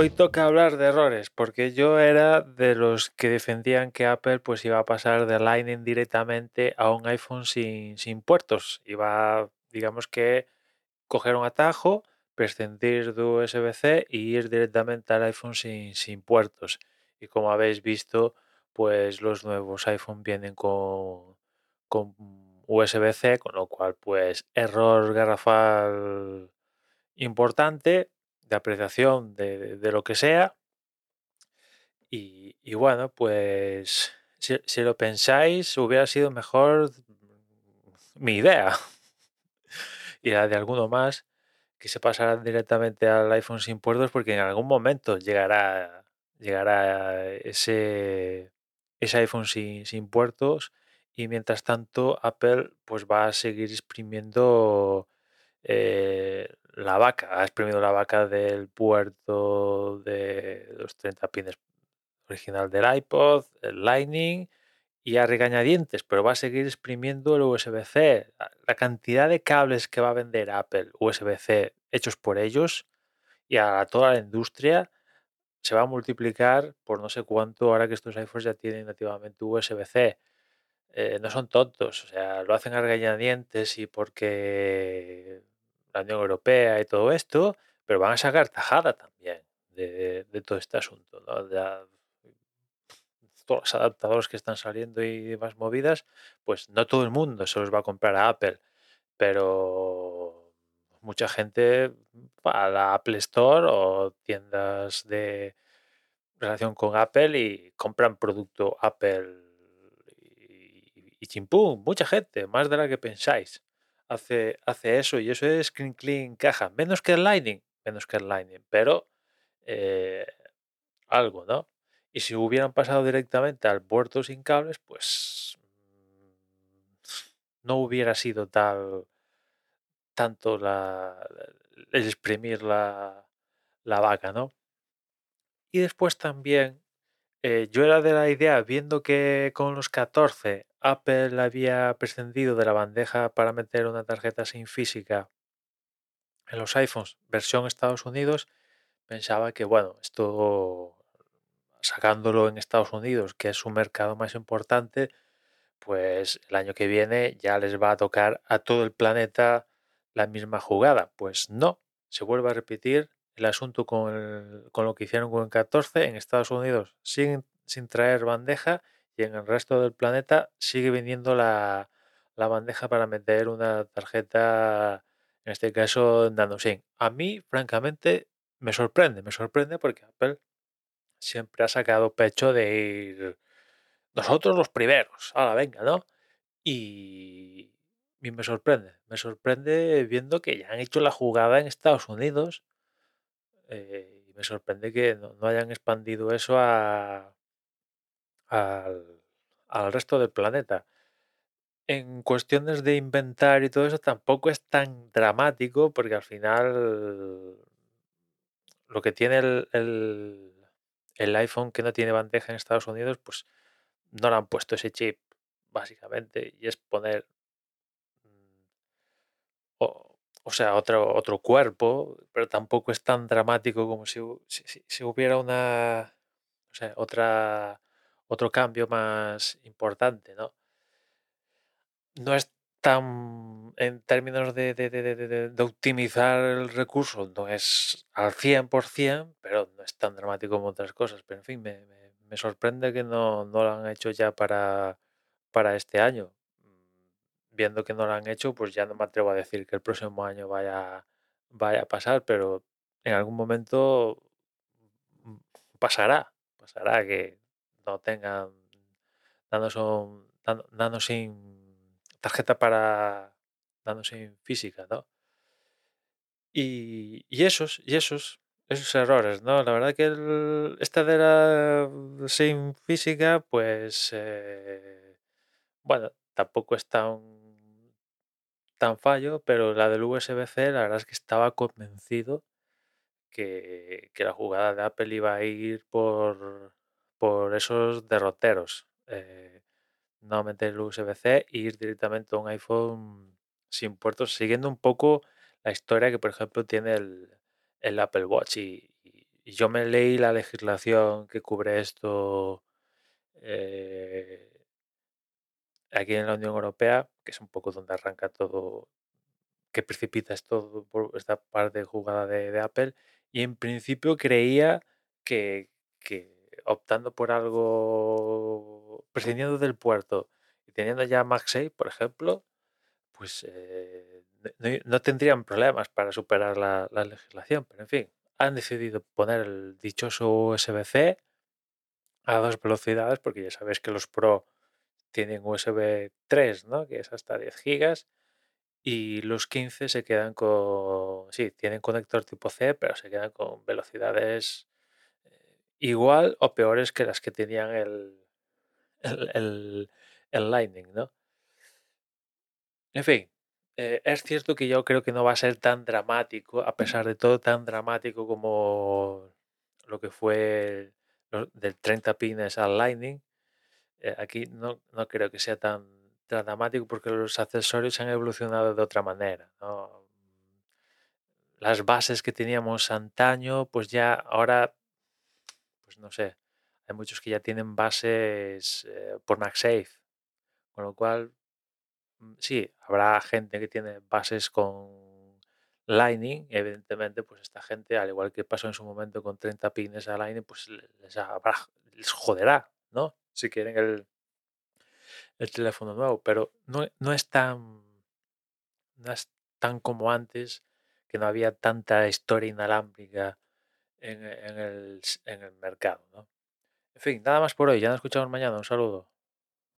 Hoy toca hablar de errores, porque yo era de los que defendían que Apple pues iba a pasar de Lightning directamente a un iPhone sin, sin puertos. Iba, digamos que, coger un atajo, prescindir de USB-C y ir directamente al iPhone sin, sin puertos. Y como habéis visto, pues los nuevos iPhone vienen con, con USB-C, con lo cual pues error garrafal importante de apreciación de, de lo que sea. Y, y bueno, pues si, si, lo pensáis, hubiera sido mejor mi idea y la de alguno más que se pasaran directamente al iPhone sin puertos porque en algún momento llegará, llegará ese, ese iPhone sin, sin puertos y mientras tanto Apple pues va a seguir exprimiendo eh, la vaca, ha exprimido la vaca del puerto de los 30 pines original del iPod, el Lightning y a regañadientes, pero va a seguir exprimiendo el USB-C. La cantidad de cables que va a vender Apple USB-C hechos por ellos y a toda la industria se va a multiplicar por no sé cuánto ahora que estos iPhones ya tienen nativamente USB-C. Eh, no son tontos, o sea, lo hacen a regañadientes y porque la Unión Europea y todo esto, pero van a sacar tajada también de, todo este asunto, ¿no? Todos los adaptadores que están saliendo y demás movidas, pues no todo el mundo se los va a comprar a Apple, pero mucha gente va a la Apple Store o tiendas de relación con Apple y compran producto Apple y, y chimpum, mucha gente, más de la que pensáis, hace, hace eso y eso es clean clean caja, menos que el Lightning, menos que el Lightning, pero eh, algo, ¿no? Y si hubieran pasado directamente al puerto sin cables, pues no hubiera sido tal tanto la, el exprimir la, la vaca, ¿no? Y después también, eh, yo era de la idea, viendo que con los 14 Apple había prescindido de la bandeja para meter una tarjeta sin física en los iPhones versión Estados Unidos, pensaba que, bueno, esto sacándolo en Estados Unidos, que es su mercado más importante, pues el año que viene ya les va a tocar a todo el planeta la misma jugada. Pues no, se vuelve a repetir el asunto con, con lo que hicieron con el 14 en Estados Unidos, siguen sin traer bandeja y en el resto del planeta sigue vendiendo la, la bandeja para meter una tarjeta, en este caso NanoSync. A mí, francamente, me sorprende, me sorprende porque Apple siempre ha sacado pecho de ir nosotros los primeros, ahora venga, ¿no? Y, me sorprende, me sorprende viendo que ya han hecho la jugada en Estados Unidos eh, y me sorprende que no, no hayan expandido eso a, al, al resto del planeta. En cuestiones de inventar y todo eso tampoco es tan dramático porque al final lo que tiene el, el iPhone que no tiene bandeja en Estados Unidos, pues no le han puesto ese chip, básicamente, y es poner, mm, o, o sea, otro, otro cuerpo, pero tampoco es tan dramático como si, si, si hubiera una, o sea, otra, otro cambio más importante, ¿no? No es tan, en términos de, de, de, de, optimizar el recurso, no es al 100%, pero no es tan dramático como otras cosas. Pero en fin, me, me, me sorprende que no, no, lo han hecho ya para, para este año. Viendo que no lo han hecho, pues ya no me atrevo a decir que el próximo año vaya, vaya a pasar, pero en algún momento pasará, pasará que no tengan danos, un, danos sin tarjeta para dándose física, ¿no? Y, y, esos, y esos, esos errores, ¿no? La verdad que el, esta de la sin física, pues, eh, bueno, tampoco es tan, tan fallo, pero la del USB-C, la verdad es que estaba convencido que, que, la jugada de Apple iba a ir por, por esos derroteros. Eh, no meter el USB-C e ir directamente a un iPhone sin puertos, siguiendo un poco la historia que, por ejemplo, tiene el, Apple Watch. Y, yo me leí la legislación que cubre esto eh, aquí en la Unión Europea, que es un poco donde arranca todo, que precipita esto esta parte jugada de, Apple. Y en principio creía que optando por algo, prescindiendo del puerto y teniendo ya MagSafe, por ejemplo, pues eh, no, no tendrían problemas para superar la, la legislación. Pero en fin, han decidido poner el dichoso USB-C a dos velocidades, porque ya sabéis que los Pro tienen USB 3, ¿no? que es hasta 10 gigas, y los 15 se quedan con, sí, tienen conector tipo C, pero se quedan con velocidades igual o peores que las que tenían el, el, el, Lightning, ¿no? En fin, eh, es cierto que yo creo que no va a ser tan dramático, a pesar de todo, tan dramático como lo que fue del 30 pines al Lightning. Eh, aquí no, no, creo que sea tan, dramático porque los accesorios han evolucionado de otra manera. Las bases que teníamos antaño, pues ya ahora, pues no sé, hay muchos que ya tienen bases eh, por MagSafe, con lo cual Mm, sí, habrá gente que tiene bases con Lightning, evidentemente, pues esta gente, al igual que pasó en su momento con 30 pines a Lightning, pues les, habrá, les joderá, ¿no? Si quieren el, el teléfono nuevo, pero no, no, es tan no es tan como antes, que no había tanta historia inalámbrica en, en, el, en el mercado, ¿no? En fin, nada más por hoy, ya nos escuchamos mañana, un saludo.